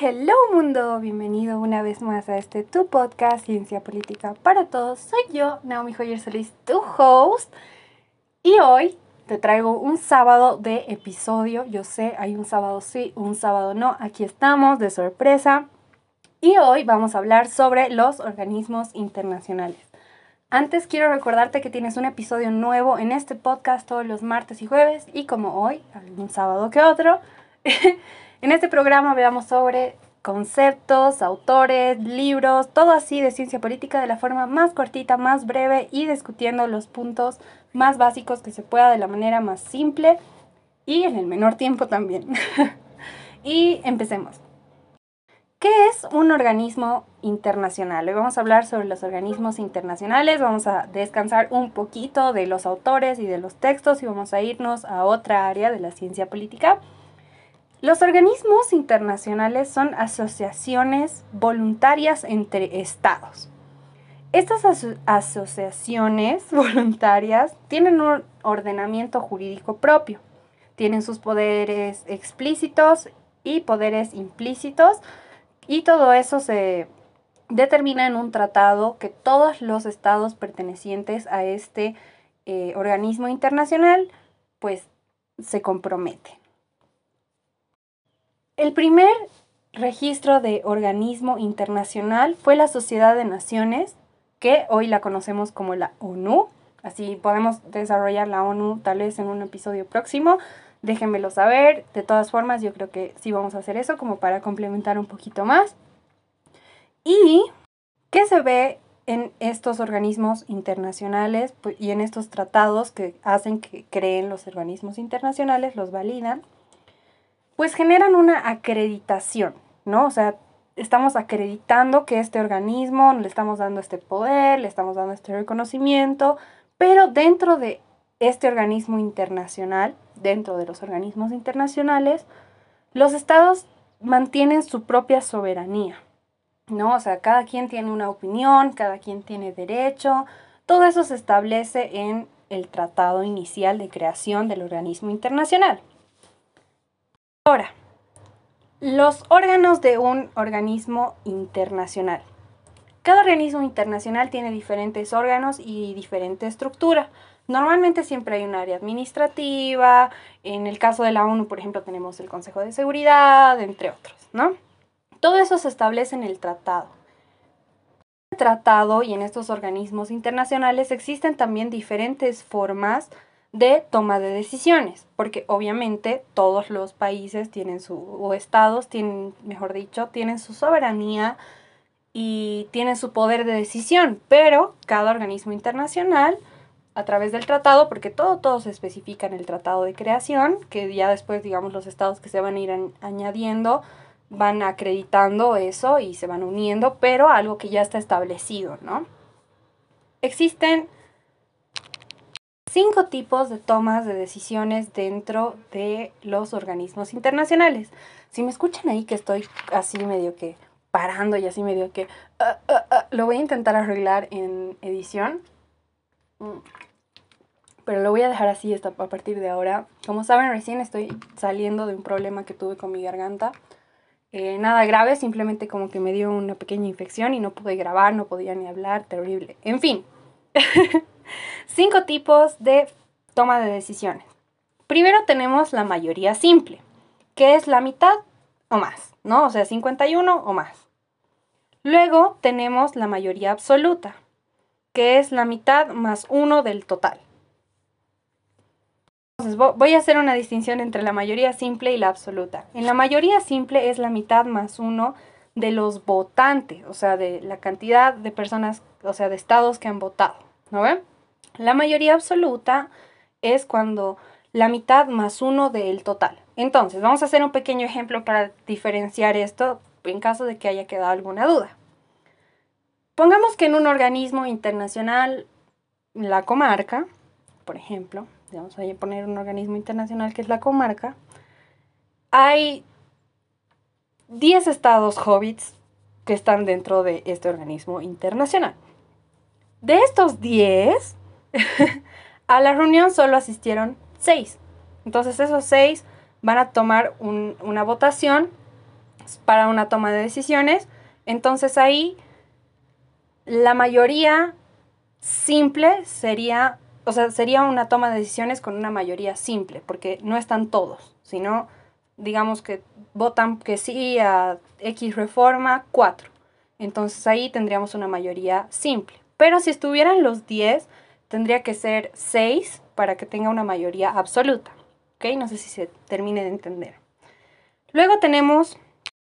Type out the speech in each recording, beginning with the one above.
hello mundo, bienvenido una vez más a este tu podcast Ciencia Política para Todos. Soy yo, Naomi Joyer Solís, tu host. Y hoy te traigo un sábado de episodio. Yo sé, hay un sábado sí, un sábado no. Aquí estamos de sorpresa. Y hoy vamos a hablar sobre los organismos internacionales. Antes quiero recordarte que tienes un episodio nuevo en este podcast todos los martes y jueves y como hoy, algún sábado que otro, En este programa hablamos sobre conceptos, autores, libros, todo así de ciencia política de la forma más cortita, más breve y discutiendo los puntos más básicos que se pueda de la manera más simple y en el menor tiempo también. y empecemos. ¿Qué es un organismo internacional? Hoy vamos a hablar sobre los organismos internacionales, vamos a descansar un poquito de los autores y de los textos y vamos a irnos a otra área de la ciencia política los organismos internacionales son asociaciones voluntarias entre estados. Estas asociaciones voluntarias tienen un ordenamiento jurídico propio. Tienen sus poderes explícitos y poderes implícitos y todo eso se determina en un tratado que todos los estados pertenecientes a este eh, organismo internacional pues se comprometen. El primer registro de organismo internacional fue la Sociedad de Naciones, que hoy la conocemos como la ONU. Así podemos desarrollar la ONU tal vez en un episodio próximo. Déjenmelo saber. De todas formas, yo creo que sí vamos a hacer eso como para complementar un poquito más. ¿Y qué se ve en estos organismos internacionales y en estos tratados que hacen que creen los organismos internacionales, los validan? Pues generan una acreditación, ¿no? O sea, estamos acreditando que este organismo, le estamos dando este poder, le estamos dando este reconocimiento, pero dentro de este organismo internacional, dentro de los organismos internacionales, los estados mantienen su propia soberanía, ¿no? O sea, cada quien tiene una opinión, cada quien tiene derecho, todo eso se establece en el tratado inicial de creación del organismo internacional. Ahora, los órganos de un organismo internacional. Cada organismo internacional tiene diferentes órganos y diferente estructura. Normalmente siempre hay un área administrativa, en el caso de la ONU, por ejemplo, tenemos el Consejo de Seguridad, entre otros, ¿no? Todo eso se establece en el tratado. En el tratado y en estos organismos internacionales existen también diferentes formas de toma de decisiones, porque obviamente todos los países tienen su, o estados tienen, mejor dicho, tienen su soberanía y tienen su poder de decisión, pero cada organismo internacional, a través del tratado, porque todo, todo se especifica en el tratado de creación, que ya después, digamos, los estados que se van a ir añadiendo, van acreditando eso y se van uniendo, pero algo que ya está establecido, ¿no? Existen cinco tipos de tomas de decisiones dentro de los organismos internacionales. Si me escuchan ahí que estoy así medio que parando y así medio que ah, ah, ah, lo voy a intentar arreglar en edición. Mm. Pero lo voy a dejar así hasta a partir de ahora. Como saben, recién estoy saliendo de un problema que tuve con mi garganta. Eh, nada grave, simplemente como que me dio una pequeña infección y no pude grabar, no podía ni hablar, terrible. En fin. Cinco tipos de toma de decisiones. Primero tenemos la mayoría simple, que es la mitad o más, ¿no? O sea, 51 o más. Luego tenemos la mayoría absoluta, que es la mitad más uno del total. Entonces voy a hacer una distinción entre la mayoría simple y la absoluta. En la mayoría simple es la mitad más uno de los votantes, o sea, de la cantidad de personas, o sea, de estados que han votado, ¿no ven? La mayoría absoluta es cuando la mitad más uno del total. Entonces, vamos a hacer un pequeño ejemplo para diferenciar esto en caso de que haya quedado alguna duda. Pongamos que en un organismo internacional, la comarca, por ejemplo, vamos a poner un organismo internacional que es la comarca, hay 10 estados hobbits que están dentro de este organismo internacional. De estos 10, a la reunión solo asistieron seis. Entonces esos seis van a tomar una votación para una toma de decisiones. Entonces ahí la mayoría simple sería, o sea, sería una toma de decisiones con una mayoría simple, porque no están todos, sino digamos que votan que sí a X reforma, 4. Entonces ahí tendríamos una mayoría simple. Pero si estuvieran los 10, tendría que ser 6 para que tenga una mayoría absoluta. ¿Ok? No sé si se termine de entender. Luego tenemos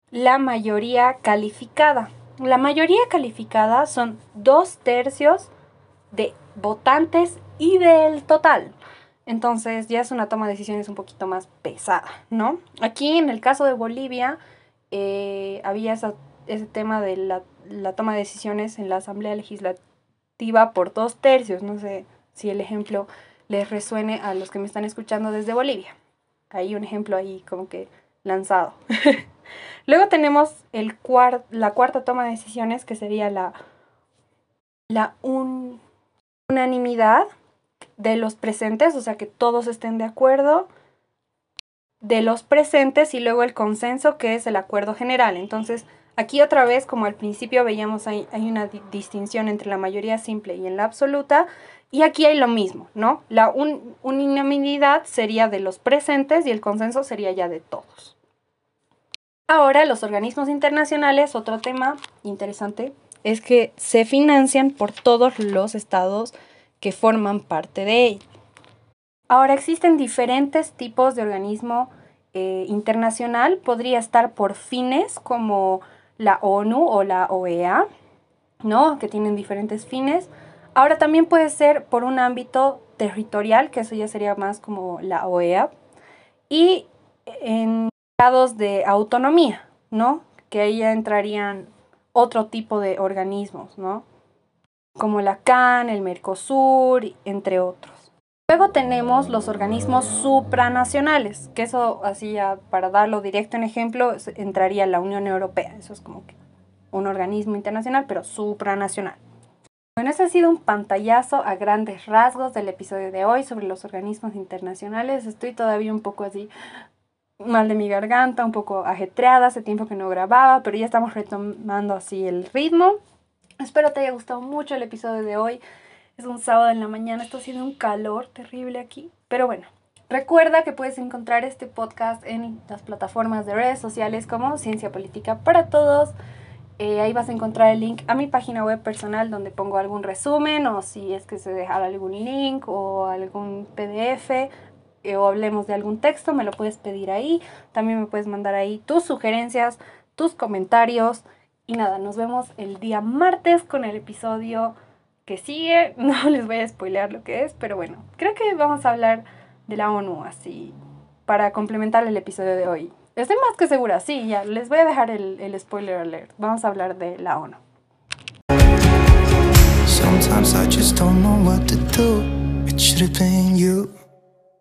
la mayoría calificada. La mayoría calificada son dos tercios de votantes y del total. Entonces ya es una toma de decisiones un poquito más pesada, ¿no? Aquí en el caso de Bolivia eh, había ese tema de la, la, toma de decisiones en la Asamblea Legislativa por dos tercios. No sé si el ejemplo les resuene a los que me están escuchando desde Bolivia. Hay un ejemplo ahí como que lanzado. Luego tenemos el la cuarta toma de decisiones que sería la, la unanimidad de los presentes, o sea, que todos estén de acuerdo de los presentes y luego el consenso que es el acuerdo general. Entonces, aquí otra vez, como al principio veíamos, hay, hay una distinción entre la mayoría simple y en la absoluta, y aquí hay lo mismo, ¿no? La unanimidad sería de los presentes y el consenso sería ya de todos. Ahora, los organismos internacionales, otro tema interesante, es que se financian por todos los estados que forman parte de ella. Ahora existen diferentes tipos de organismo eh, internacional. Podría estar por fines como la ONU o la OEA, ¿no? Que tienen diferentes fines. Ahora también puede ser por un ámbito territorial, que eso ya sería más como la OEA. Y en grados de autonomía, ¿no? Que ahí ya entrarían otro tipo de organismos, ¿no? como la CAN, el Mercosur, entre otros. Luego tenemos los organismos supranacionales, que eso así para darlo directo en ejemplo entraría la Unión Europea, eso es como que un organismo internacional pero supranacional. Bueno, ese ha sido un pantallazo a grandes rasgos del episodio de hoy sobre los organismos internacionales. Estoy todavía un poco así mal de mi garganta, un poco ajetreada, hace tiempo que no grababa, pero ya estamos retomando así el ritmo. Espero te haya gustado mucho el episodio de hoy. Es un sábado en la mañana, está haciendo un calor terrible aquí. Pero bueno, recuerda que puedes encontrar este podcast en las plataformas de redes sociales como Ciencia Política para Todos. Eh, ahí vas a encontrar el link a mi página web personal donde pongo algún resumen o si es que se deja algún link o algún PDF eh, o hablemos de algún texto, me lo puedes pedir ahí. También me puedes mandar ahí tus sugerencias, tus comentarios. Y nada, nos vemos el día martes con el episodio que sigue. No les voy a spoilear lo que es, pero bueno, creo que vamos a hablar de la ONU así para complementar el episodio de hoy. Estoy más que segura, sí, ya les voy a dejar el, el spoiler alert. Vamos a hablar de la ONU. Sometimes I just don't know what to do.